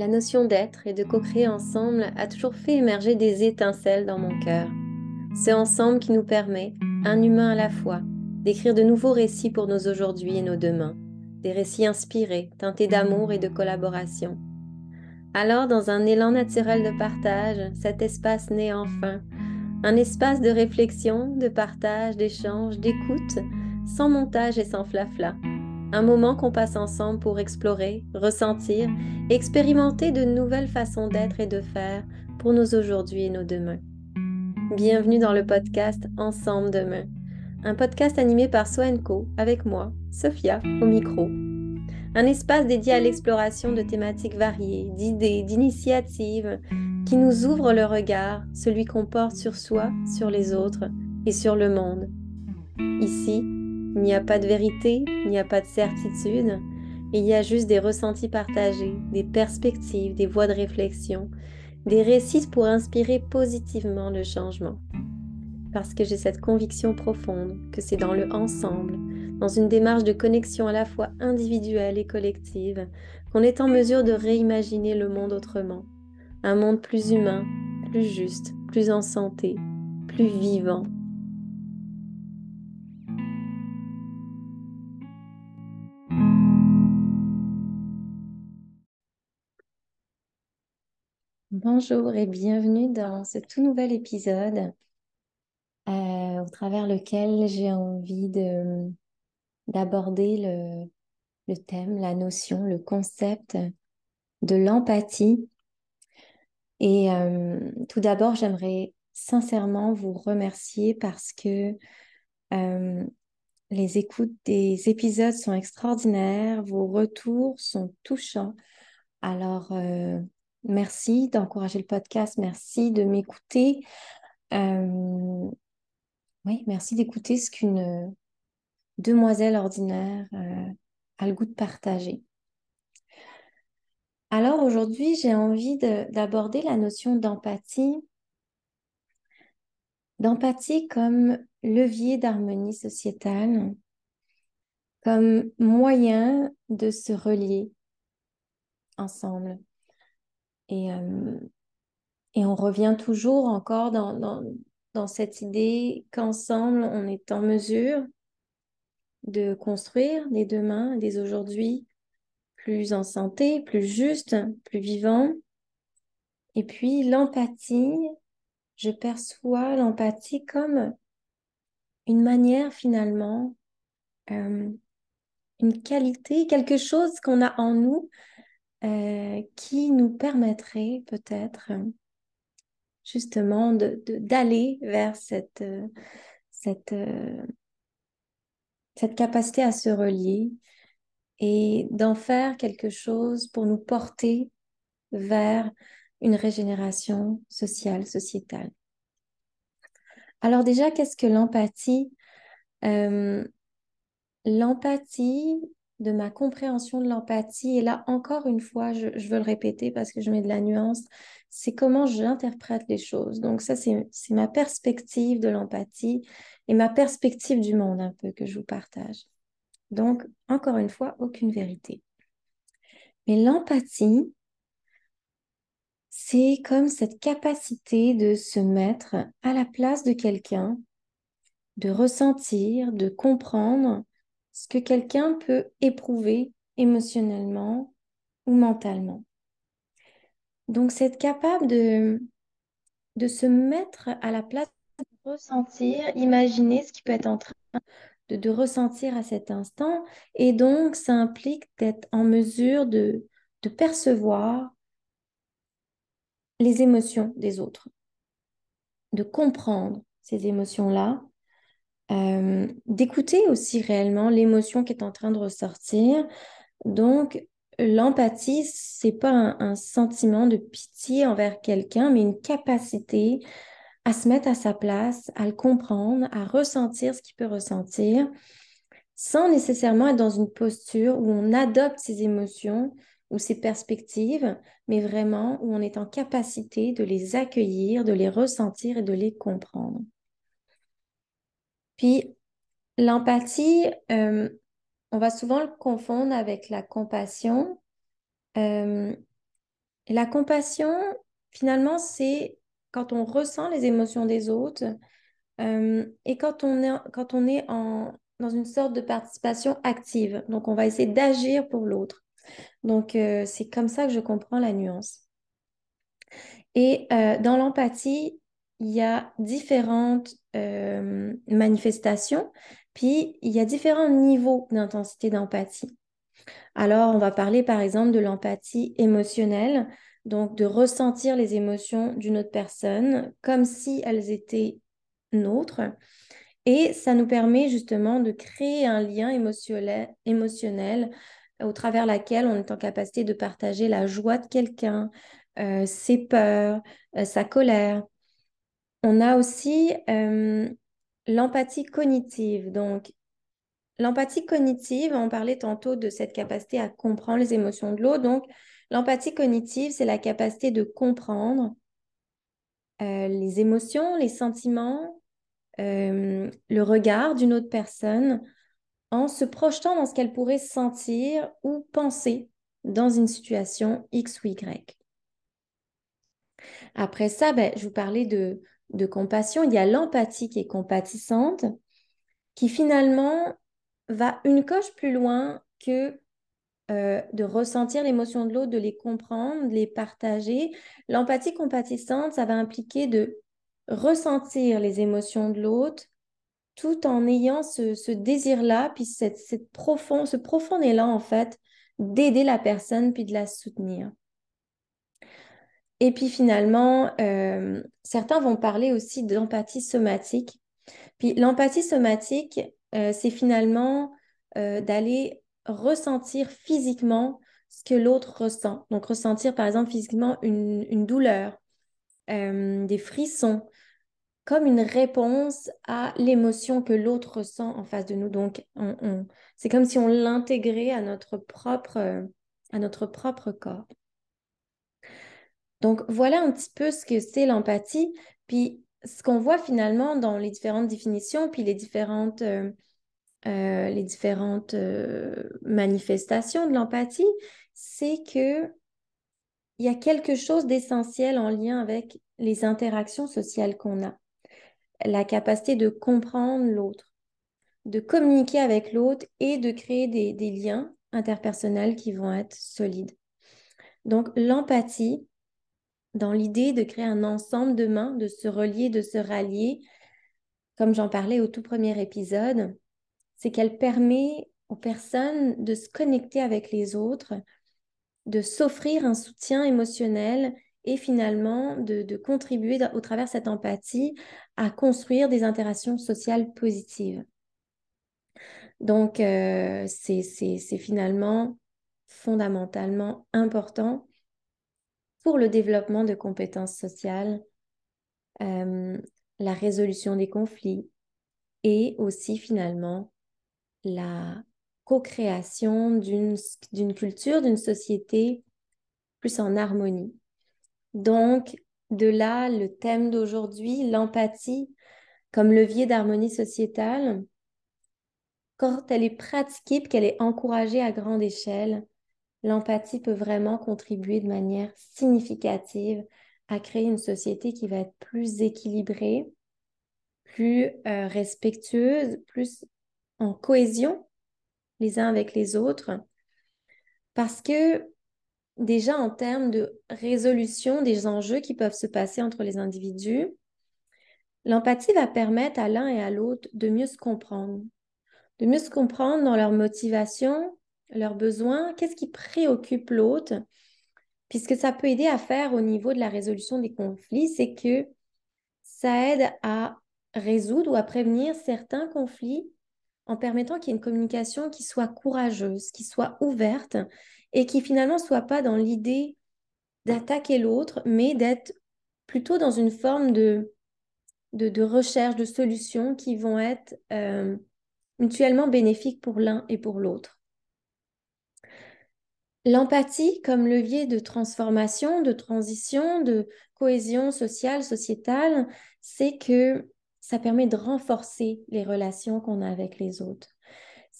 la notion d'être et de co-créer ensemble a toujours fait émerger des étincelles dans mon cœur. C'est ensemble qui nous permet, un humain à la fois, d'écrire de nouveaux récits pour nos aujourd'hui et nos demain, des récits inspirés, teintés d'amour et de collaboration. Alors, dans un élan naturel de partage, cet espace naît enfin, un espace de réflexion, de partage, d'échange, d'écoute, sans montage et sans flafla. Un moment qu'on passe ensemble pour explorer, ressentir, expérimenter de nouvelles façons d'être et de faire pour nos aujourd'hui et nos demain. Bienvenue dans le podcast Ensemble demain, un podcast animé par Soenco avec moi, Sophia, au micro. Un espace dédié à l'exploration de thématiques variées, d'idées, d'initiatives qui nous ouvrent le regard, celui qu'on porte sur soi, sur les autres et sur le monde. Ici, il n'y a pas de vérité, il n'y a pas de certitude, il y a juste des ressentis partagés, des perspectives, des voies de réflexion, des récits pour inspirer positivement le changement. Parce que j'ai cette conviction profonde que c'est dans le ensemble, dans une démarche de connexion à la fois individuelle et collective, qu'on est en mesure de réimaginer le monde autrement. Un monde plus humain, plus juste, plus en santé, plus vivant, Bonjour et bienvenue dans ce tout nouvel épisode euh, au travers lequel j'ai envie de, d'aborder le, le thème, la notion, le concept de l'empathie. Et euh, tout d'abord, j'aimerais sincèrement vous remercier parce que euh, les écoutes des épisodes sont extraordinaires, vos retours sont touchants. Alors, Merci d'encourager le podcast. Merci de m'écouter. Euh, oui, merci d'écouter ce qu'une demoiselle ordinaire euh, a le goût de partager. Alors aujourd'hui, j'ai envie d'aborder la notion d'empathie. D'empathie comme levier d'harmonie sociétale, comme moyen de se relier ensemble. Et, euh, et on revient toujours encore dans, dans, dans cette idée qu'ensemble, on est en mesure de construire des demain, des aujourd'hui plus en santé, plus justes, plus vivants. Et puis l'empathie, je perçois l'empathie comme une manière finalement, euh, une qualité, quelque chose qu'on a en nous euh, qui nous permettrait peut-être euh, justement d'aller de, vers cette, euh, cette, cette capacité à se relier et d'en faire quelque chose pour nous porter vers une régénération sociale, sociétale. Alors déjà, qu'est-ce que l'empathie? L'empathie, de ma compréhension de l'empathie. Et là, encore une fois, je, veux le répéter parce que je mets de la nuance, c'est comment j'interprète les choses. Donc ça, c'est ma perspective de l'empathie et ma perspective du monde un peu que je vous partage. Donc, encore une fois, aucune vérité. Mais l'empathie, c'est comme cette capacité de se mettre à la place de quelqu'un, de ressentir, de comprendre ce que quelqu'un peut éprouver émotionnellement ou mentalement. Donc, c'est être capable de, de se mettre à la place, de ressentir, imaginer ce qui peut être en train de, de ressentir à cet instant. Et donc, ça implique d'être en mesure de, de percevoir les émotions des autres, de comprendre ces émotions-là euh, d'écouter aussi réellement l'émotion qui est en train de ressortir. Donc, l'empathie, c'est pas un, sentiment de pitié envers quelqu'un, mais une capacité à se mettre à sa place, à le comprendre, à ressentir ce qu'il peut ressentir, sans nécessairement être dans une posture où on adopte ses émotions ou ses perspectives, mais vraiment où on est en capacité de les accueillir, de les ressentir et de les comprendre. Puis l'empathie, euh, on va souvent le confondre avec la compassion. Euh, la compassion, finalement, c'est quand on ressent les émotions des autres euh, et quand on est, quand on est en, dans une sorte de participation active. Donc, on va essayer d'agir pour l'autre. Donc, c'est comme ça que je comprends la nuance. Et dans l'empathie, il y a différentes manifestations, puis il y a différents niveaux d'intensité d'empathie. Alors, on va parler par exemple de l'empathie émotionnelle, donc de ressentir les émotions d'une autre personne comme si elles étaient nôtres. Et ça nous permet justement de créer un lien émotionnel, émotionnel au travers laquelle on est en capacité de partager la joie de quelqu'un, euh, ses peurs, euh, sa colère. On a aussi euh, l'empathie cognitive. Donc, l'empathie cognitive, on parlait tantôt de cette capacité à comprendre les émotions de l'autre. Donc, l'empathie cognitive, c'est la capacité de comprendre les émotions, les sentiments, euh, le regard d'une autre personne en se projetant dans ce qu'elle pourrait sentir ou penser dans une situation X ou Y. Après ça, ben, je vous parlais de, de compassion. Il y a l'empathie qui est compatissante, qui finalement va une coche plus loin que euh, de ressentir l'émotion de l'autre, de les comprendre, de les partager. L'empathie compatissante, ça va impliquer de ressentir les émotions de l'autre tout en ayant ce, désir-là, puis cette, ce profond élan, en fait, d'aider la personne, puis de la soutenir. Et puis finalement, euh, certains vont parler aussi d'empathie somatique. Puis l'empathie somatique, euh, c'est finalement euh, d'aller ressentir physiquement ce que l'autre ressent. Donc ressentir par exemple physiquement une douleur, des frissons, comme une réponse à l'émotion que l'autre ressent en face de nous. Donc, c'est comme si on l'intégrait à à notre propre corps. Donc, voilà un petit peu ce que c'est l'empathie. Puis, ce qu'on voit finalement dans les différentes définitions, puis les différentes, euh, euh, les différentes euh, manifestations de l'empathie, c'est que il y a quelque chose d'essentiel en lien avec les interactions sociales qu'on a la capacité de comprendre l'autre, de communiquer avec l'autre et de créer des, liens interpersonnels qui vont être solides. Donc l'empathie, dans l'idée de créer un ensemble de mains, de se relier, de se rallier, comme j'en parlais au tout premier épisode, c'est qu'elle permet aux personnes de se connecter avec les autres, de s'offrir un soutien émotionnel et finalement de, contribuer au travers de cette empathie à construire des interactions sociales positives. Donc, euh, c'est finalement fondamentalement important pour le développement de compétences sociales, euh, la résolution des conflits et aussi finalement la co-création d'une culture, d'une société plus en harmonie. Donc, de là, le thème d'aujourd'hui, l'empathie comme levier d'harmonie sociétale, quand elle est pratiquée, qu'elle est encouragée à grande échelle, l'empathie peut vraiment contribuer de manière significative à créer une société qui va être plus équilibrée, plus euh, respectueuse, plus en cohésion les uns avec les autres. Parce que déjà en termes de résolution des enjeux qui peuvent se passer entre les individus, l'empathie va permettre à l'un et à l'autre de mieux se comprendre, de mieux se comprendre dans leurs motivations, leurs besoins, qu'est-ce qui préoccupe l'autre, puisque ça peut aider à faire au niveau de la résolution des conflits, c'est que ça aide à résoudre ou à prévenir certains conflits en permettant qu'il y ait une communication qui soit courageuse, qui soit ouverte et qui finalement ne soit pas dans l'idée d'attaquer l'autre, mais d'être plutôt dans une forme de, de, recherche, de solutions qui vont être euh, mutuellement bénéfiques pour l'un et pour l'autre. L'empathie comme levier de transformation, de transition, de cohésion sociale, sociétale, c'est que ça permet de renforcer les relations qu'on a avec les autres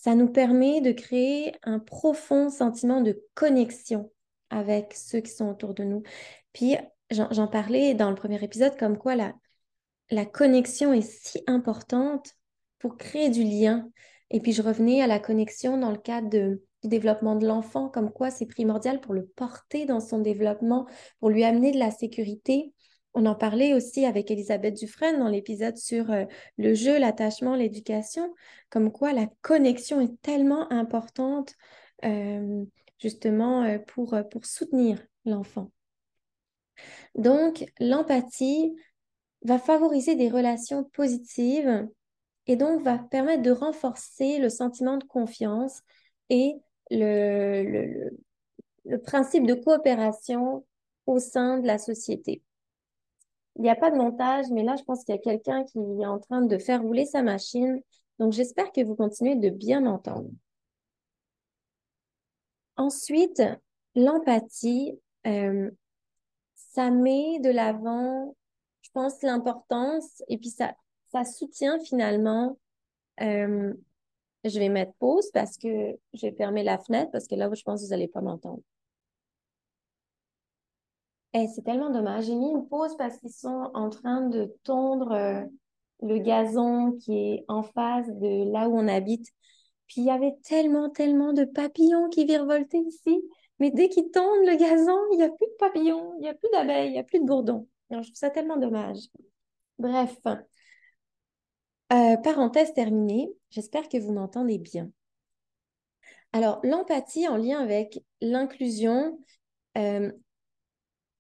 ça nous permet de créer un profond sentiment de connexion avec ceux qui sont autour de nous. Puis j'en parlais dans le premier épisode comme quoi la, connexion est si importante pour créer du lien. Et puis je revenais à la connexion dans le cadre de, du développement de l'enfant, comme quoi c'est primordial pour le porter dans son développement, pour lui amener de la sécurité. On en parlait aussi avec Elisabeth Dufresne dans l'épisode sur euh, le jeu, l'attachement, l'éducation, comme quoi la connexion est tellement importante euh, justement euh, pour, pour soutenir l'enfant. Donc, l'empathie va favoriser des relations positives et donc va permettre de renforcer le sentiment de confiance et le, le, principe de coopération au sein de la société. Il n'y a pas de montage, mais là, je pense qu'il y a quelqu'un qui est en train de faire rouler sa machine. Donc, j'espère que vous continuez de bien m'entendre. Ensuite, l'empathie, euh, ça met de l'avant, je pense, l'importance et puis ça, ça soutient finalement. Euh, je vais mettre pause parce que je vais fermer la fenêtre parce que là, je pense que vous n'allez pas m'entendre. Eh, c'est tellement dommage. J'ai mis une pause parce qu'ils sont en train de tondre euh, le gazon qui est en face de là où on habite. Puis il y avait tellement, tellement de papillons qui virevoltaient ici. Mais dès qu'ils tondent le gazon, il n'y a plus de papillons, il n'y a plus d'abeilles, il n'y a plus de bourdons. Je trouve ça tellement dommage. Bref, euh, parenthèse terminée, j'espère que vous m'entendez bien. Alors, l'empathie en lien avec l'inclusion, euh,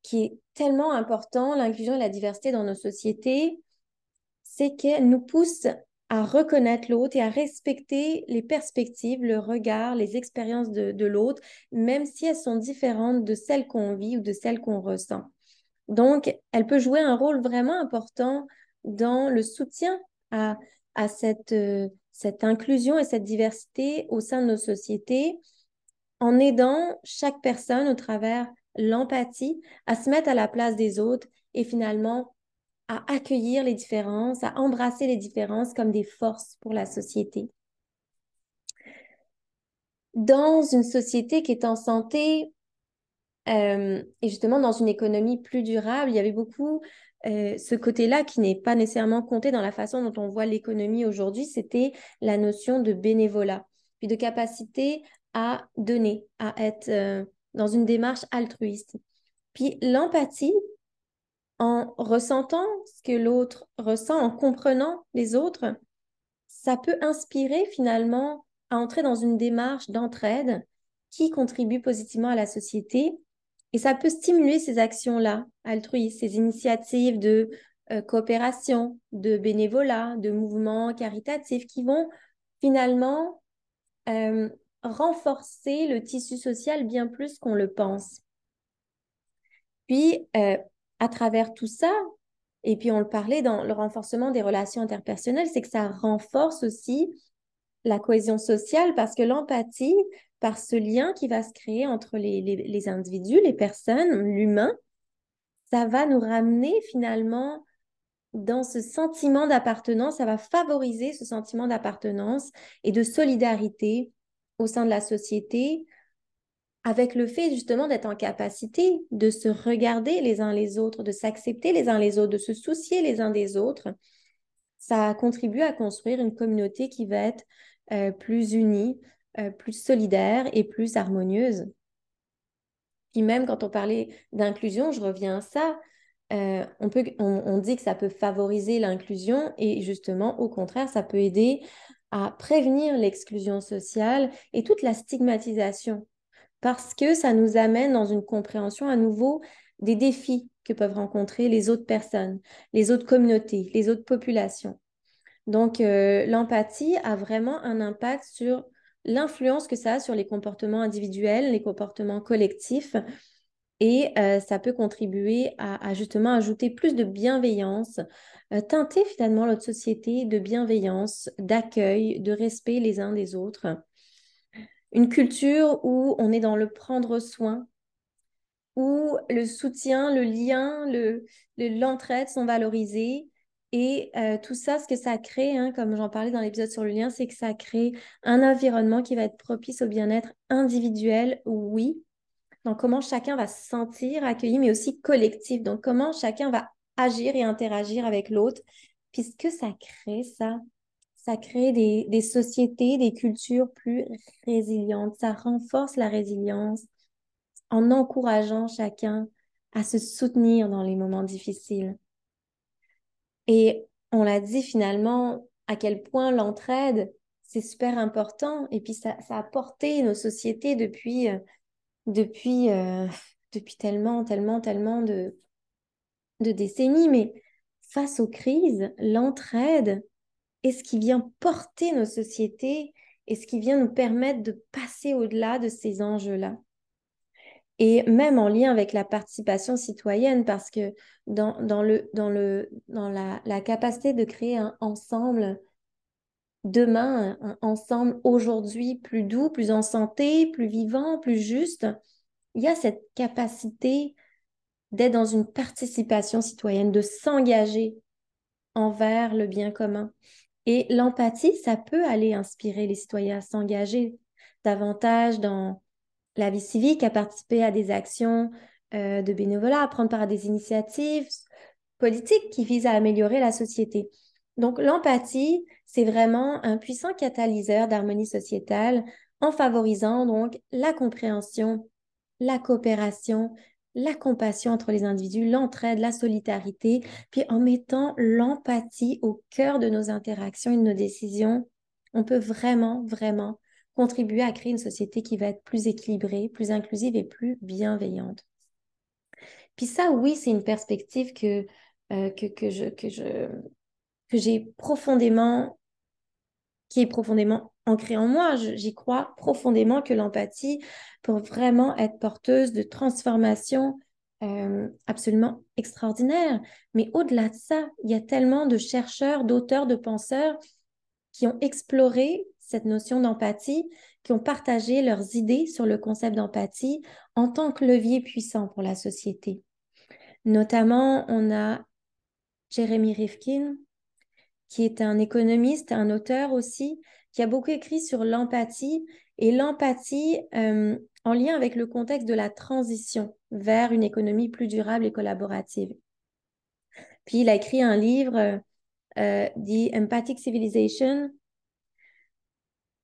qui est tellement important, l'inclusion et la diversité dans nos sociétés, c'est qu'elle nous pousse à reconnaître l'autre et à respecter les perspectives, le regard, les expériences de, de l'autre, même si elles sont différentes de celles qu'on vit ou de celles qu'on ressent. Donc, elle peut jouer un rôle vraiment important dans le soutien à, euh, cette inclusion et cette diversité au sein de nos sociétés en aidant chaque personne au travers l'empathie à se mettre à la place des autres et finalement à accueillir les différences, à embrasser les différences comme des forces pour la société. Dans une société qui est en santé euh, et justement dans une économie plus durable, il y avait beaucoup euh, ce côté-là qui n'est pas nécessairement compté dans la façon dont on voit l'économie aujourd'hui, c'était la notion de bénévolat, puis de capacité à donner, à être euh, dans une démarche altruiste. Puis l'empathie, en ressentant ce que l'autre ressent, en comprenant les autres, ça peut inspirer finalement à entrer dans une démarche d'entraide qui contribue positivement à la société. Et ça peut stimuler ces actions-là, altruistes, ces initiatives de euh, coopération, de bénévolat, de mouvements caritatifs qui vont finalement euh, renforcer le tissu social bien plus qu'on le pense. Puis, euh, à travers tout ça, et puis on le parlait dans le renforcement des relations interpersonnelles, c'est que ça renforce aussi la cohésion sociale parce que l'empathie, par ce lien qui va se créer entre les, individus, les personnes, l'humain, ça va nous ramener finalement dans ce sentiment d'appartenance, ça va favoriser ce sentiment d'appartenance et de solidarité au sein de la société, avec le fait justement d'être en capacité de se regarder les uns les autres, de s'accepter les uns les autres, de se soucier les uns des autres, ça contribue à construire une communauté qui va être euh, plus unie, euh, plus solidaire et plus harmonieuse. Puis même quand on parlait d'inclusion, je reviens à ça, euh, on, peut, on, dit que ça peut favoriser l'inclusion et justement, au contraire, ça peut aider à prévenir l'exclusion sociale et toute la stigmatisation parce que ça nous amène dans une compréhension à nouveau des défis que peuvent rencontrer les autres personnes, les autres communautés, les autres populations. Donc, euh, l'empathie a vraiment un impact sur l'influence que ça a sur les comportements individuels, les comportements collectifs, et euh, ça peut contribuer à, justement ajouter plus de bienveillance, euh, teinter finalement notre société de bienveillance, d'accueil, de respect les uns des autres une culture où on est dans le prendre soin, où le soutien, le lien, le, l'entraide sont valorisés. Et euh, tout ça, ce que ça crée, hein, comme j'en parlais dans l'épisode sur le lien, c'est que ça crée un environnement qui va être propice au bien-être individuel, oui, dans comment chacun va se sentir accueilli, mais aussi collectif. Donc, comment chacun va agir et interagir avec l'autre. Puisque ça crée ça, ça crée des, des, sociétés, des cultures plus résilientes. Ça renforce la résilience en encourageant chacun à se soutenir dans les moments difficiles. Et on l'a dit finalement, à quel point l'entraide, c'est super important. Et puis ça, a porté nos sociétés depuis, euh, depuis, euh, depuis tellement, tellement, tellement de, de décennies. Mais face aux crises, l'entraide est ce qui vient porter nos sociétés et ce qui vient nous permettre de passer au-delà de ces enjeux-là et même en lien avec la participation citoyenne, parce que dans, dans, le, dans, le, dans la, la, capacité de créer un ensemble demain, un ensemble aujourd'hui plus doux, plus en santé, plus vivant, plus juste, il y a cette capacité d'être dans une participation citoyenne, de s'engager envers le bien commun. Et l'empathie, ça peut aller inspirer les citoyens à s'engager davantage dans la vie civique, à participer à des actions euh, de bénévolat, à prendre part à des initiatives politiques qui visent à améliorer la société. Donc l'empathie, c'est vraiment un puissant catalyseur d'harmonie sociétale en favorisant donc la compréhension, la coopération, la compassion entre les individus, l'entraide, la solidarité, puis en mettant l'empathie au cœur de nos interactions et de nos décisions, on peut vraiment, vraiment contribuer à créer une société qui va être plus équilibrée, plus inclusive et plus bienveillante. Puis ça, oui, c'est une perspective que, euh, que, que, je, que, je, que j'ai profondément, qui est profondément ancrée en moi. J'y crois profondément que l'empathie peut vraiment être porteuse de transformation euh, absolument extraordinaire. Mais au-delà de ça, il y a tellement de chercheurs, d'auteurs, de penseurs qui ont exploré cette notion d'empathie, qui ont partagé leurs idées sur le concept d'empathie en tant que levier puissant pour la société. Notamment, on a Jeremy Rifkin, qui est un économiste, un auteur aussi, qui a beaucoup écrit sur l'empathie et l'empathie euh, en lien avec le contexte de la transition vers une économie plus durable et collaborative. Puis il a écrit un livre, euh, The Empathic Civilization,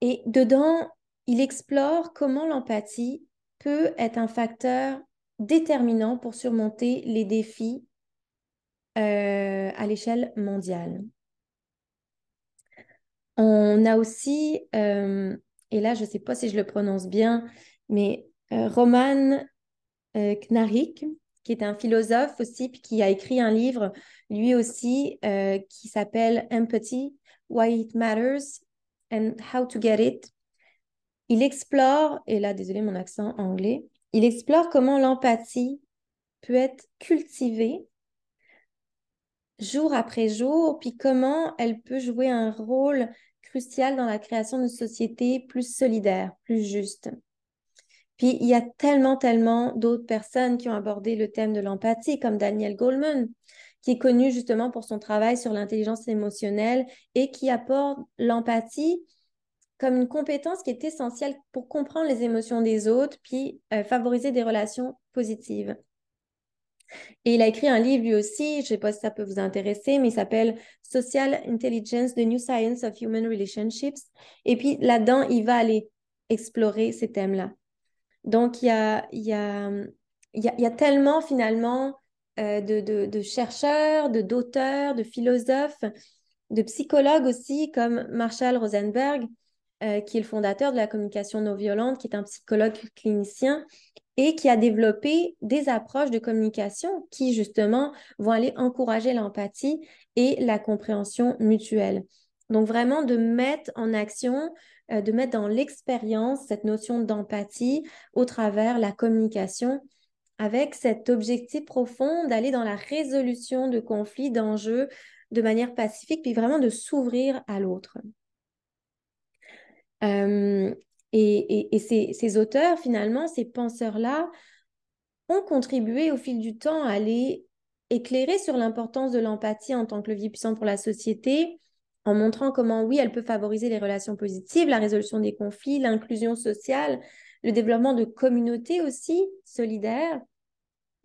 et dedans, il explore comment l'empathie peut être un facteur déterminant pour surmonter les défis euh, à l'échelle mondiale. On a aussi, euh, et là je ne sais pas si je le prononce bien, mais euh, Roman Knarik, qui est un philosophe aussi, qui a écrit un livre, lui aussi, qui s'appelle Empathy, Why It Matters, and How to Get It. Il explore, et là, désolé mon accent anglais, il explore comment l'empathie peut être cultivée jour après jour, puis comment elle peut jouer un rôle crucial dans la création d'une société plus solidaire, plus juste. Puis il y a tellement, tellement d'autres personnes qui ont abordé le thème de l'empathie, comme Daniel Goleman, qui est connu justement pour son travail sur l'intelligence émotionnelle et qui apporte l'empathie comme une compétence qui est essentielle pour comprendre les émotions des autres, puis euh, favoriser des relations positives. Et il a écrit un livre lui aussi, je ne sais pas si ça peut vous intéresser, mais il s'appelle Social Intelligence, The New Science of Human Relationships. Et puis là-dedans, il va aller explorer ces thèmes-là. Donc, y a, y, a, il y a tellement finalement euh, de, chercheurs, de d'auteurs, de philosophes, de psychologues aussi, comme Marshall Rosenberg, euh, qui est le fondateur de la communication non violente, qui est un psychologue clinicien et qui a développé des approches de communication qui, justement, vont aller encourager l'empathie et la compréhension mutuelle. Donc, vraiment, de mettre en action, euh, de mettre dans l'expérience cette notion d'empathie au travers la communication avec cet objectif profond d'aller dans la résolution de conflits, d'enjeux de manière pacifique, puis vraiment de s'ouvrir à l'autre. Euh, et, ces, auteurs, finalement, ces penseurs-là, ont contribué au fil du temps à aller éclairer sur l'importance de l'empathie en tant que levier puissant pour la société, en montrant comment, oui, elle peut favoriser les relations positives, la résolution des conflits, l'inclusion sociale, le développement de communautés aussi solidaires.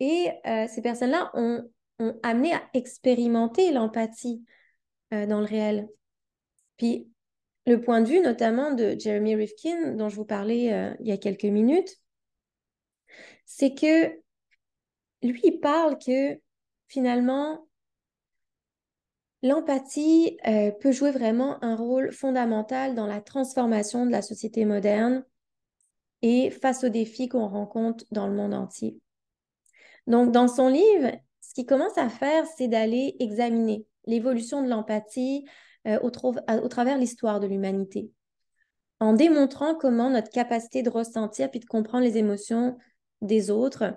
Et euh, ces personnes-là ont, ont, amené à expérimenter l'empathie euh, dans le réel. Puis le point de vue notamment de Jeremy Rifkin, dont je vous parlais euh, il y a quelques minutes, c'est que lui, il parle que finalement, l'empathie peut jouer vraiment un rôle fondamental dans la transformation de la société moderne et face aux défis qu'on rencontre dans le monde entier. Donc, dans son livre, ce qu'il commence à faire, c'est d'aller examiner l'évolution de l'empathie euh, au, travers l'histoire de l'humanité, en démontrant comment notre capacité de ressentir puis de comprendre les émotions des autres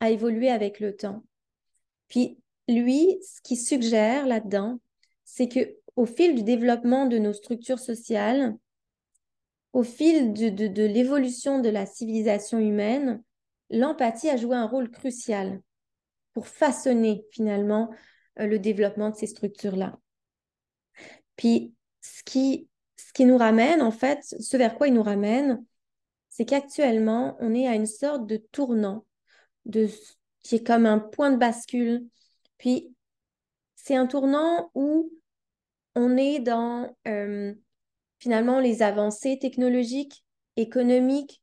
a évolué avec le temps. Puis lui, ce qu'il suggère là-dedans, c'est que au fil du développement de nos structures sociales, au fil de, l'évolution de la civilisation humaine, l'empathie a joué un rôle crucial pour façonner finalement euh, le développement de ces structures-là. Puis, ce qui, nous ramène, en fait, ce vers quoi il nous ramène, c'est qu'actuellement, on est à une sorte de tournant, qui est comme un point de bascule. Puis, c'est un tournant où on est dans euh, finalement les avancées technologiques, économiques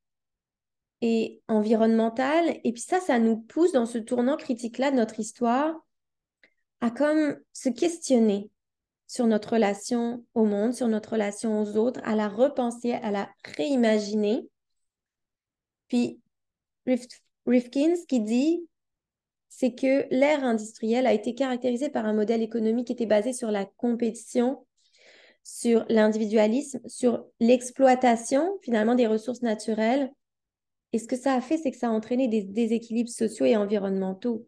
et environnementales. Et puis ça, ça nous pousse dans ce tournant critique-là de notre histoire à comme se questionner sur notre relation au monde, sur notre relation aux autres, à la repenser, à la réimaginer. Puis Rifkin, ce qu'il dit, c'est que l'ère industrielle a été caractérisée par un modèle économique qui était basé sur la compétition, sur l'individualisme, sur l'exploitation finalement des ressources naturelles. Et ce que ça a fait, c'est que ça a entraîné des déséquilibres sociaux et environnementaux.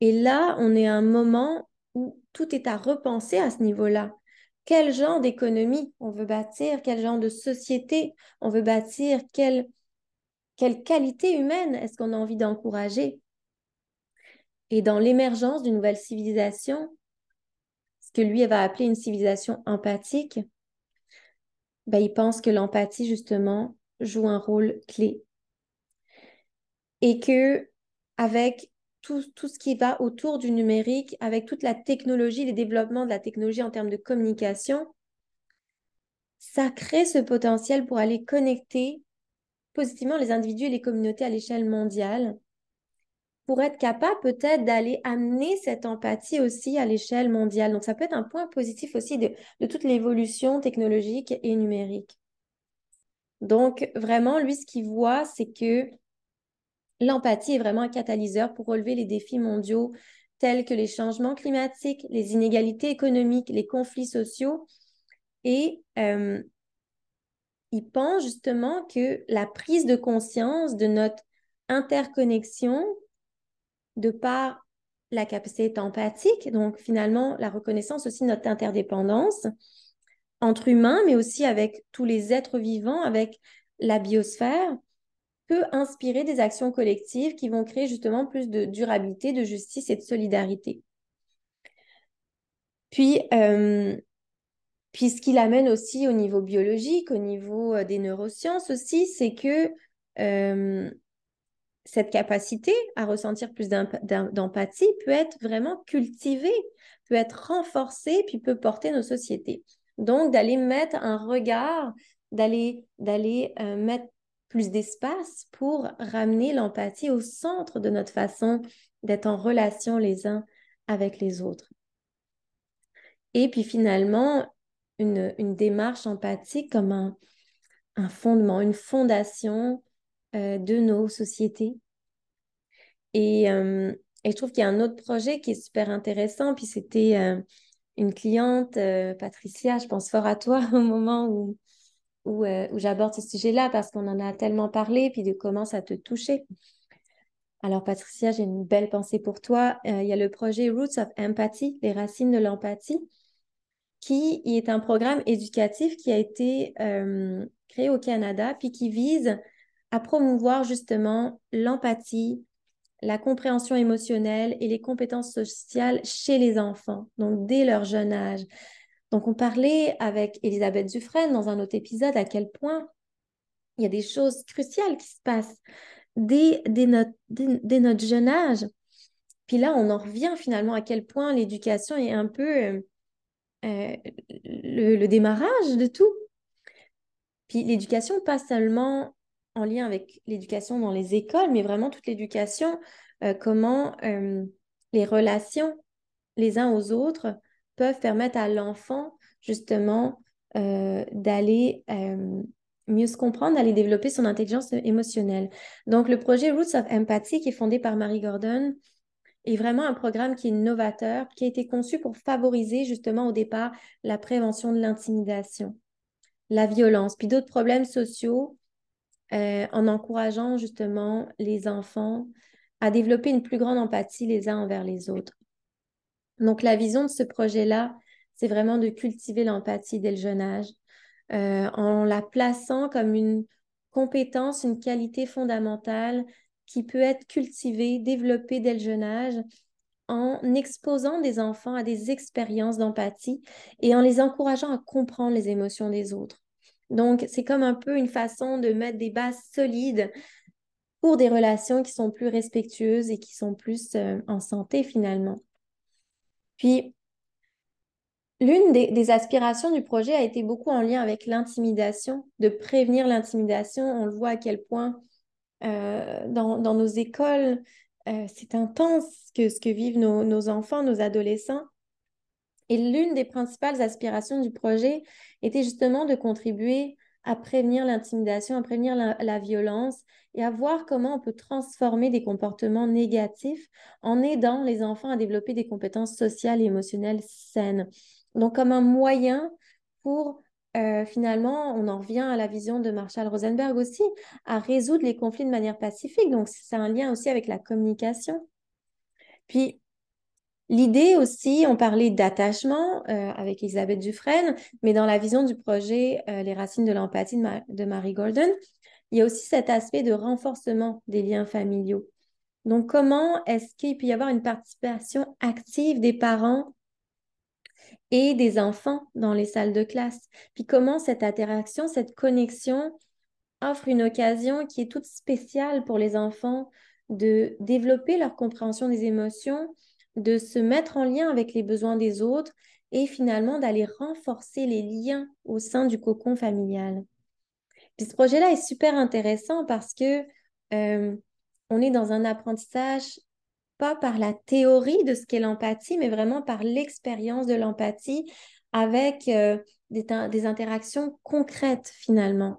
Et là, on est à un moment où tout est à repenser à ce niveau-là. Quel genre d'économie on veut bâtir, quel genre de société on veut bâtir, quelle, quelle qualité humaine est-ce qu'on a envie d'encourager? Et dans l'émergence d'une nouvelle civilisation, que lui va appeler une civilisation empathique, ben, il pense que l'empathie, justement, joue un rôle clé. Et que avec tout, tout, ce qui va autour du numérique, avec toute la technologie, les développements de la technologie en termes de communication, ça crée ce potentiel pour aller connecter positivement les individus et les communautés à l'échelle mondiale, pour être capable peut-être d'aller amener cette empathie aussi à l'échelle mondiale. Donc ça peut être un point positif aussi de, de toute l'évolution technologique et numérique. Donc vraiment, lui, ce qu'il voit, c'est que L'empathie est vraiment un catalyseur pour relever les défis mondiaux tels que les changements climatiques, les inégalités économiques, les conflits sociaux. Et euh, il pense justement que la prise de conscience de notre interconnexion de par la capacité empathique, donc finalement la reconnaissance aussi de notre interdépendance entre humains, mais aussi avec tous les êtres vivants, avec la biosphère, peut inspirer des actions collectives qui vont créer justement plus de durabilité, de justice et de solidarité. Puis, euh, puis ce qui l'amène aussi au niveau biologique, au niveau euh, des neurosciences aussi, c'est que euh, cette capacité à ressentir plus d'empathie peut être vraiment cultivée, peut être renforcée, puis peut porter nos sociétés. Donc, d'aller mettre un regard, d'aller d'aller mettre plus d'espace pour ramener l'empathie au centre de notre façon d'être en relation les uns avec les autres. Et puis finalement, une, démarche empathique comme un, fondement, une fondation euh, de nos sociétés. Et, euh, et je trouve qu'il y a un autre projet qui est super intéressant, puis c'était euh, une cliente, Patricia, je pense fort à toi au moment où, où, j'aborde ce sujet-là parce qu'on en a tellement parlé, puis de comment ça te touchait. Alors, Patricia, j'ai une belle pensée pour toi. Il y a le projet Roots of Empathy, les racines de l'empathie, qui est un programme éducatif qui a été créé au Canada, puis qui vise à promouvoir justement l'empathie, la compréhension émotionnelle et les compétences sociales chez les enfants, donc dès leur jeune âge. Donc, on parlait avec Elisabeth Dufresne dans un autre épisode à quel point il y a des choses cruciales qui se passent dès, notre, jeune âge. Puis là, on en revient finalement à quel point l'éducation est un peu euh, euh, le, démarrage de tout. Puis l'éducation, pas seulement en lien avec l'éducation dans les écoles, mais vraiment toute l'éducation, euh, comment les relations les uns aux autres peuvent permettre à l'enfant justement d'aller mieux se comprendre, d'aller développer son intelligence émotionnelle. Donc, le projet Roots of Empathy, qui est fondé par Marie Gordon, est vraiment un programme qui est novateur, qui a été conçu pour favoriser justement au départ la prévention de l'intimidation, la violence, puis d'autres problèmes sociaux, euh, en encourageant justement les enfants à développer une plus grande empathie les uns envers les autres. Donc, la vision de ce projet-là, c'est vraiment de cultiver l'empathie dès le jeune âge, euh, en la plaçant comme une compétence, une qualité fondamentale qui peut être cultivée, développée dès le jeune âge en exposant des enfants à des expériences d'empathie et en les encourageant à comprendre les émotions des autres. Donc, c'est comme un peu une façon de mettre des bases solides pour des relations qui sont plus respectueuses et qui sont plus euh, en santé finalement. Puis, L'une des, aspirations du projet a été beaucoup en lien avec l'intimidation, de prévenir l'intimidation. On le voit à quel point euh, dans, nos écoles, euh, c'est intense que ce que vivent nos, enfants, nos adolescents. Et l'une des principales aspirations du projet était justement de contribuer à prévenir l'intimidation, à prévenir la, violence et à voir comment on peut transformer des comportements négatifs en aidant les enfants à développer des compétences sociales et émotionnelles saines. Donc, comme un moyen pour euh, finalement, on en revient à la vision de Marshall Rosenberg aussi, à résoudre les conflits de manière pacifique. Donc, c'est un lien aussi avec la communication. Puis, l'idée aussi, on parlait d'attachement euh, avec Elisabeth Dufresne, mais dans la vision du projet euh, Les racines de l'empathie de, de, Marie Gordon, il y a aussi cet aspect de renforcement des liens familiaux. Donc, comment est-ce qu'il peut y avoir une participation active des parents et des enfants dans les salles de classe? Puis comment cette interaction, cette connexion offre une occasion qui est toute spéciale pour les enfants de développer leur compréhension des émotions, de se mettre en lien avec les besoins des autres et finalement d'aller renforcer les liens au sein du cocon familial. Ce projet-là est super intéressant parce que euh, on est dans un apprentissage pas par la théorie de ce qu'est l'empathie, mais vraiment par l'expérience de l'empathie avec euh, des, interactions concrètes finalement.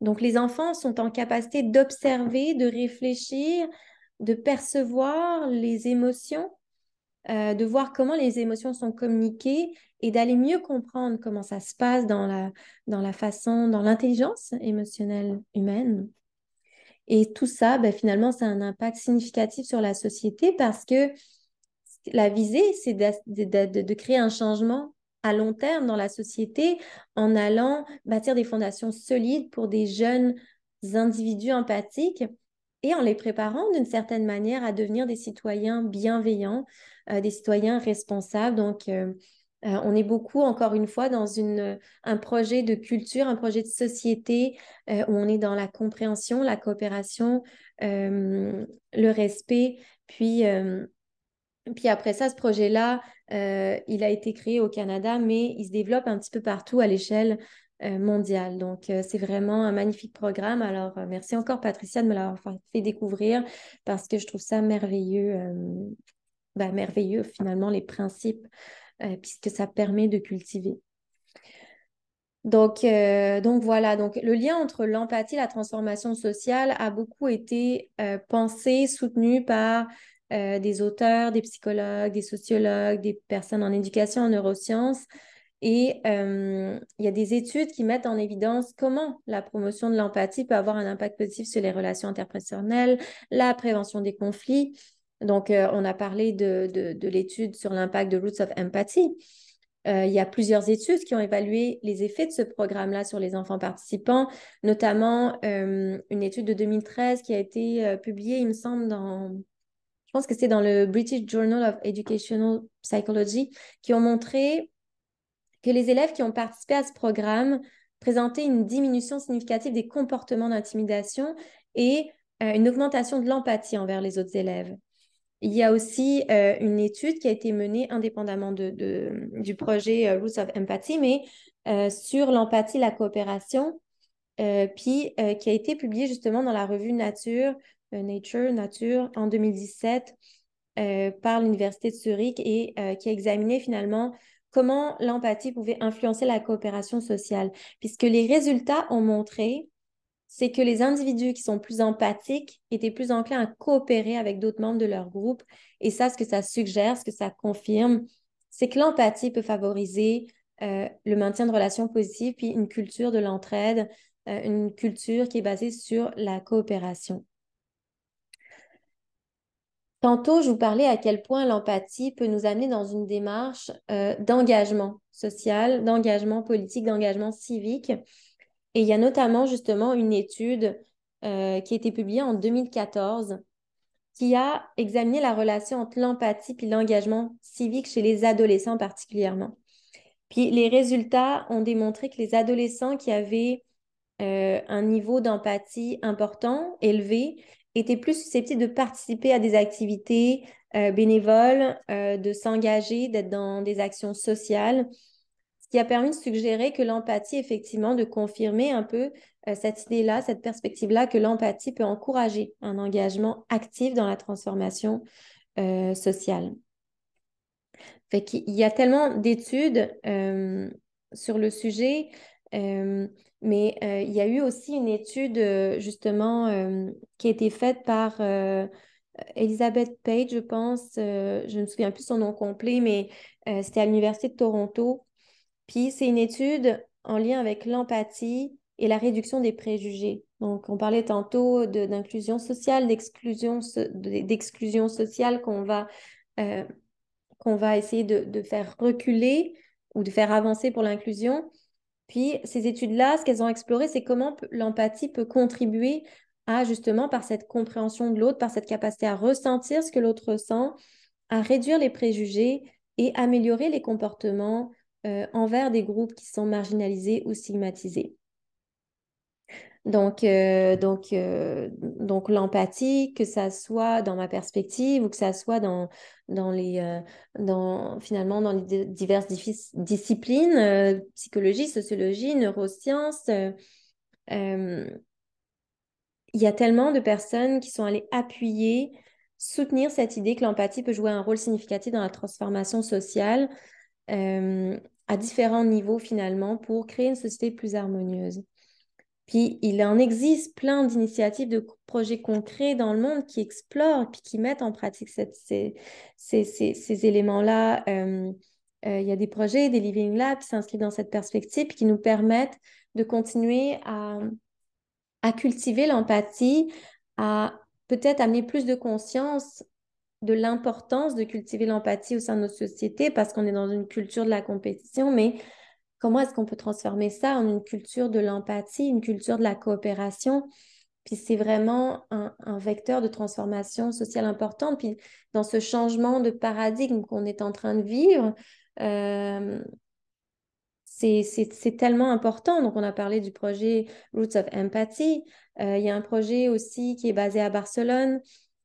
Donc les enfants sont en capacité d'observer, de réfléchir, de percevoir les émotions, euh, de voir comment les émotions sont communiquées et d'aller mieux comprendre comment ça se passe dans la, dans la façon, dans l'intelligence émotionnelle humaine. Et tout ça, ben, finalement, ça a un impact significatif sur la société parce que la visée, c'est de, créer un changement à long terme dans la société en allant bâtir des fondations solides pour des jeunes individus empathiques et en les préparant d'une certaine manière à devenir des citoyens bienveillants, des citoyens responsables. Donc, euh, euh, on est beaucoup, encore une fois, dans un projet de culture, un projet de société euh, où on est dans la compréhension, la coopération, euh, le respect. Puis, puis après ça, ce projet-là, il a été créé au Canada, mais il se développe un petit peu partout à l'échelle mondiale. Donc, c'est vraiment un magnifique programme. Alors, merci encore, Patricia, de me l'avoir fait découvrir parce que je trouve ça merveilleux, ben, merveilleux finalement, les principes euh, puisque ça permet de cultiver. Donc, euh, donc voilà, donc le lien entre l'empathie et la transformation sociale a beaucoup été euh, pensé, soutenu par des auteurs, des psychologues, des sociologues, des personnes en éducation, en neurosciences. Et il y a des études qui mettent en évidence comment la promotion de l'empathie peut avoir un impact positif sur les relations interpersonnelles, la prévention des conflits. Donc, euh, on a parlé de, l'étude sur l'impact de Roots of Empathy. Euh, il y a plusieurs études qui ont évalué les effets de ce programme-là sur les enfants participants, notamment euh, une étude de 2013 qui a été publiée, il me semble, dans, je pense que c'est dans le British Journal of Educational Psychology, qui ont montré que les élèves qui ont participé à ce programme présenté une diminution significative des comportements d'intimidation et une augmentation de l'empathie envers les autres élèves. Il y a aussi une étude qui a été menée indépendamment de, du projet Roots of Empathy, mais sur l'empathie, la coopération, puis qui a été publiée justement dans la revue Nature, Nature, Nature en 2017 par l'Université de Zurich et qui a examiné finalement comment l'empathie pouvait influencer la coopération sociale, puisque les résultats ont montré c'est que les individus qui sont plus empathiques étaient plus enclins à coopérer avec d'autres membres de leur groupe. Et ça, ce que ça suggère, ce que ça confirme, c'est que l'empathie peut favoriser euh, le maintien de relations positives, puis une culture de l'entraide, euh, une culture qui est basée sur la coopération. Tantôt, je vous parlais à quel point l'empathie peut nous amener dans une démarche euh, d'engagement social, d'engagement politique, d'engagement civique. Et il y a notamment justement une étude euh, qui a été publiée en 2014 qui a examiné la relation entre l'empathie et l'engagement civique chez les adolescents particulièrement. Puis les résultats ont démontré que les adolescents qui avaient euh, un niveau d'empathie important, élevé, étaient plus susceptibles de participer à des activités euh, bénévoles, de s'engager, d'être dans des actions sociales, qui a permis de suggérer que l'empathie, effectivement, de confirmer un peu euh, cette idée-là, cette perspective-là, que l'empathie peut encourager un engagement actif dans la transformation sociale. Fait qu'il y a tellement d'études sur le sujet. Mais euh, il y a eu aussi une étude, euh, justement, euh, qui a été faite par Elizabeth Page, je pense. je ne me souviens plus son nom complet, mais c'était à l'Université de Toronto. Puis c'est une étude en lien avec l'empathie et la réduction des préjugés. Donc, on parlait tantôt d'inclusion sociale, d'exclusion sociale qu'on va, qu'on va essayer de, de, faire reculer ou de faire avancer pour l'inclusion. Puis ces études-là, ce qu'elles ont exploré, c'est comment l'empathie peut contribuer à justement par cette compréhension de l'autre, par cette capacité à ressentir ce que l'autre ressent, à réduire les préjugés et améliorer les comportements euh, envers des groupes qui sont marginalisés ou stigmatisés. Donc, euh, donc, euh, donc l'empathie, que ça soit dans ma perspective ou que ça soit dans, dans les, dans, finalement dans les diverses disciplines, psychologie, sociologie, neurosciences, il y a tellement de personnes qui sont allées appuyer, soutenir cette idée que l'empathie peut jouer un rôle significatif dans la transformation sociale à différents niveaux finalement pour créer une société plus harmonieuse. Puis il en existe plein d'initiatives, de projets concrets dans le monde qui explorent puis qui mettent en pratique ces, éléments-là. Euh, euh, il y a des projets, des Living Labs qui s'inscrivent dans cette perspective qui nous permettent de continuer à, à cultiver l'empathie, à peut-être amener plus de conscience de l'importance de cultiver l'empathie au sein de nos sociétés parce qu'on est dans une culture de la compétition, mais Comment est-ce qu'on peut transformer ça en une culture de l'empathie, une culture de la coopération? Puis c'est vraiment un, vecteur de transformation sociale importante. Puis dans ce changement de paradigme qu'on est en train de vivre, euh, c'est tellement important. Donc, on a parlé du projet Roots of Empathy. Euh, il y a un projet aussi qui est basé à Barcelone,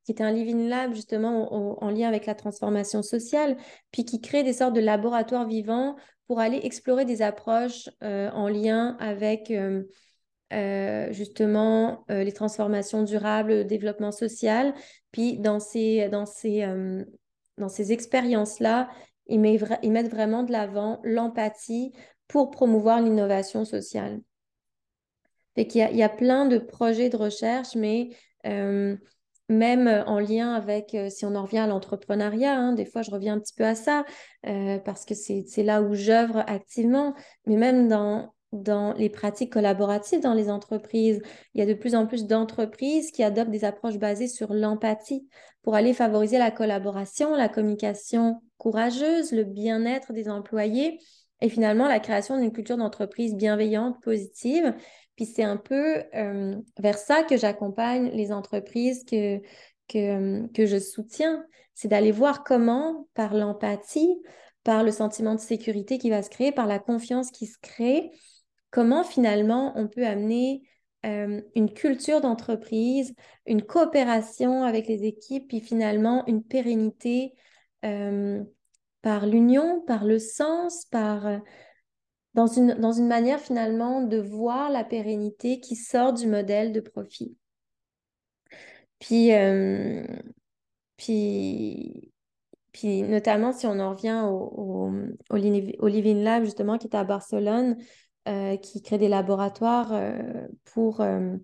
qui est un Living Lab justement en lien avec la transformation sociale, puis qui crée des sortes de laboratoires vivants pour aller explorer des approches euh, en lien avec euh, euh, justement les transformations durables, le développement social. Puis dans ces, dans ces, ces expériences-là, ils, ils, mettent vraiment de l'avant l'empathie pour promouvoir l'innovation sociale. Fait qu'il y a plein de projets de recherche, mais même euh, en lien avec, euh, si on en revient à l'entrepreneuriat, hein, des fois je reviens un petit peu à ça, euh, parce que c'est là où j'œuvre activement, mais même dans, dans les pratiques collaboratives dans les entreprises, il y a de plus en plus d'entreprises qui adoptent des approches basées sur l'empathie pour aller favoriser la collaboration, la communication courageuse, le bien-être des employés et finalement la création d'une culture d'entreprise bienveillante, positive, puis c'est un peu euh, vers ça que j'accompagne les entreprises que, que, que je soutiens. C'est d'aller voir comment, par l'empathie, par le sentiment de sécurité qui va se créer, par la confiance qui se crée, comment finalement on peut amener une culture d'entreprise, une coopération avec les équipes, puis finalement une pérennité par l'union, par le sens, par dans une, dans une manière finalement de voir la pérennité qui sort du modèle de profit. Puis, puis, puis notamment si on en revient au, au, Living Lab, justement, qui est à Barcelone, euh, qui crée des laboratoires euh, pour, euh,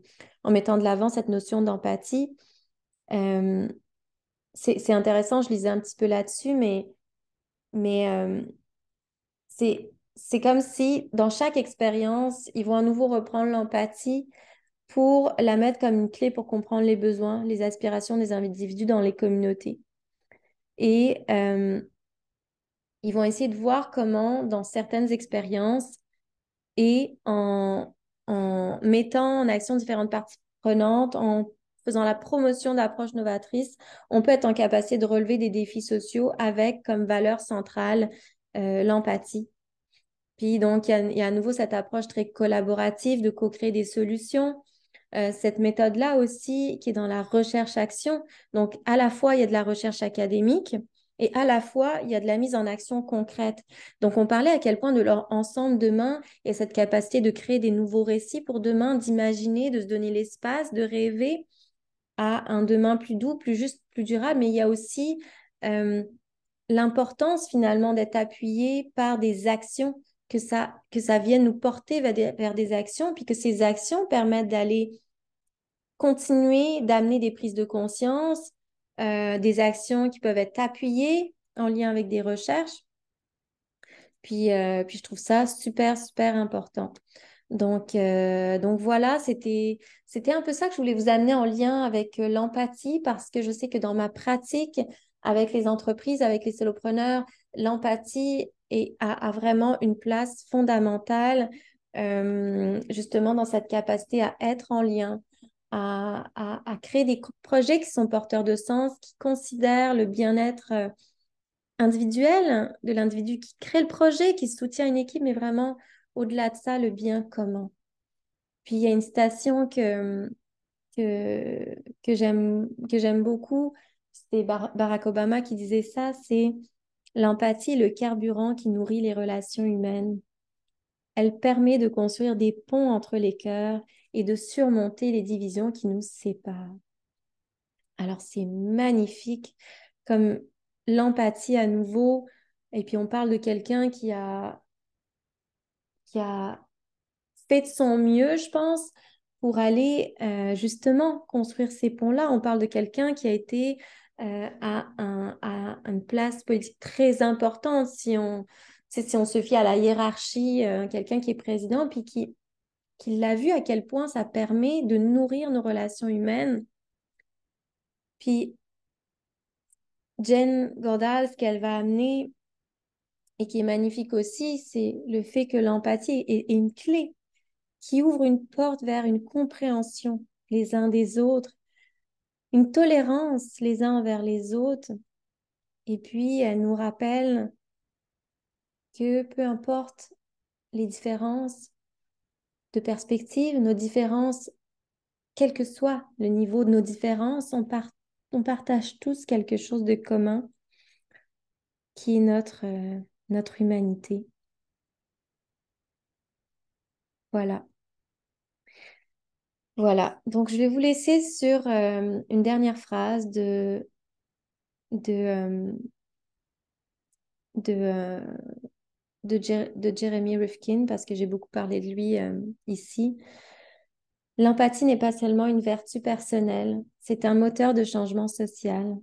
en mettant de l'avant cette notion d'empathie. c'est intéressant, je lisais un petit peu là-dessus, mais, mais c'est comme si dans chaque expérience, ils vont à nouveau reprendre l'empathie pour la mettre comme une clé pour comprendre les besoins, les aspirations des individus dans les communautés. Et euh, ils vont essayer de voir comment, dans certaines expériences, et en, en mettant en action différentes parties prenantes, en faisant la promotion d'approches novatrices, on peut être en capacité de relever des défis sociaux avec comme valeur centrale euh, l'empathie. Puis donc, il y, a, à nouveau cette approche très collaborative de co-créer des solutions, euh, cette méthode-là aussi qui est dans la recherche-action. Donc, à la fois, il y a de la recherche académique et à la fois, il y a de la mise en action concrète. Donc, on parlait à quel point de leur ensemble demain et cette capacité de créer des nouveaux récits pour demain, d'imaginer, de se donner l'espace, de rêver à un demain plus doux, plus juste, plus durable. Mais il y a aussi euh, l'importance finalement d'être appuyé par des actions que ça, que ça vienne nous porter vers des, actions, puis que ces actions permettent d'aller continuer d'amener des prises de conscience, euh, des actions qui peuvent être appuyées en lien avec des recherches. Puis, euh, puis je trouve ça super, super important. Donc, euh, donc voilà, c'était un peu ça que je voulais vous amener en lien avec l'empathie parce que je sais que dans ma pratique avec les entreprises, avec les solopreneurs, l'empathie a, vraiment une place fondamentale justement dans cette capacité à être en lien, à, créer des projets qui sont porteurs de sens, qui considèrent le bien-être euh, individuel de l'individu qui crée le projet, qui soutient une équipe, mais vraiment au-delà de ça, le bien commun. Puis il y a une citation que, que, que j'aime beaucoup, c'est Barack Obama qui disait ça, c'est l'empathie est le carburant qui nourrit les relations humaines. Elle permet de construire des ponts entre les cœurs et de surmonter les divisions qui nous séparent. Alors c'est magnifique comme l'empathie à nouveau. Et puis on parle de quelqu'un qui a, fait de son mieux, je pense, pour aller euh, justement construire ces ponts-là. On parle de quelqu'un qui a été euh, à, un, une place politique très importante si on, si on se fie à la hiérarchie, euh, quelqu'un qui est président, puis qui qu'il l'a vu à quel point ça permet de nourrir nos relations humaines. Puis, Jen Gordal, ce qu'elle va amener et qui est magnifique aussi, c'est le fait que l'empathie est, une clé qui ouvre une porte vers une compréhension les uns des autres, une tolérance les uns envers les autres. Et puis, elle nous rappelle que peu importe les différences, de perspective, nos différences, quel que soit le niveau de nos différences, on, partage tous quelque chose de commun qui est notre, euh, notre humanité. Voilà. Voilà, donc je vais vous laisser sur euh, une dernière phrase de, de, euh, de, Jeremy Rifkin parce que j'ai beaucoup parlé de lui euh, ici. L'empathie n'est pas seulement une vertu personnelle, c'est un moteur de changement social.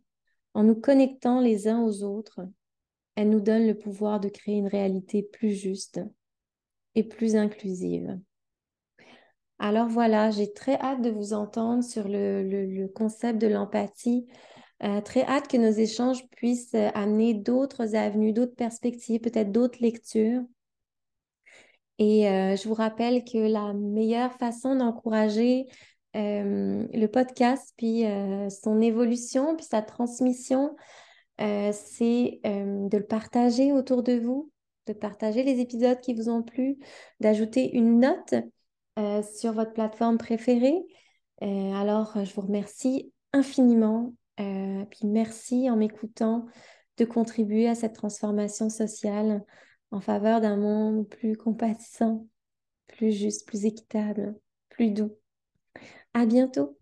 En nous connectant les uns aux autres, elle nous donne le pouvoir de créer une réalité plus juste et plus inclusive. Alors voilà, j'ai très hâte de vous entendre sur le concept de l'empathie euh, très hâte que nos échanges puissent euh, amener d'autres avenues, d'autres perspectives, peut-être d'autres lectures. Et euh, je vous rappelle que la meilleure façon d'encourager le podcast, puis son évolution, puis sa transmission, c'est de le partager autour de vous, de partager les épisodes qui vous ont plu, d'ajouter une note euh, sur votre plateforme préférée. Euh, alors, je vous remercie infiniment. Euh, puis merci en m'écoutant de contribuer à cette transformation sociale en faveur d'un monde plus compatissant, plus juste, plus équitable, plus doux. À bientôt.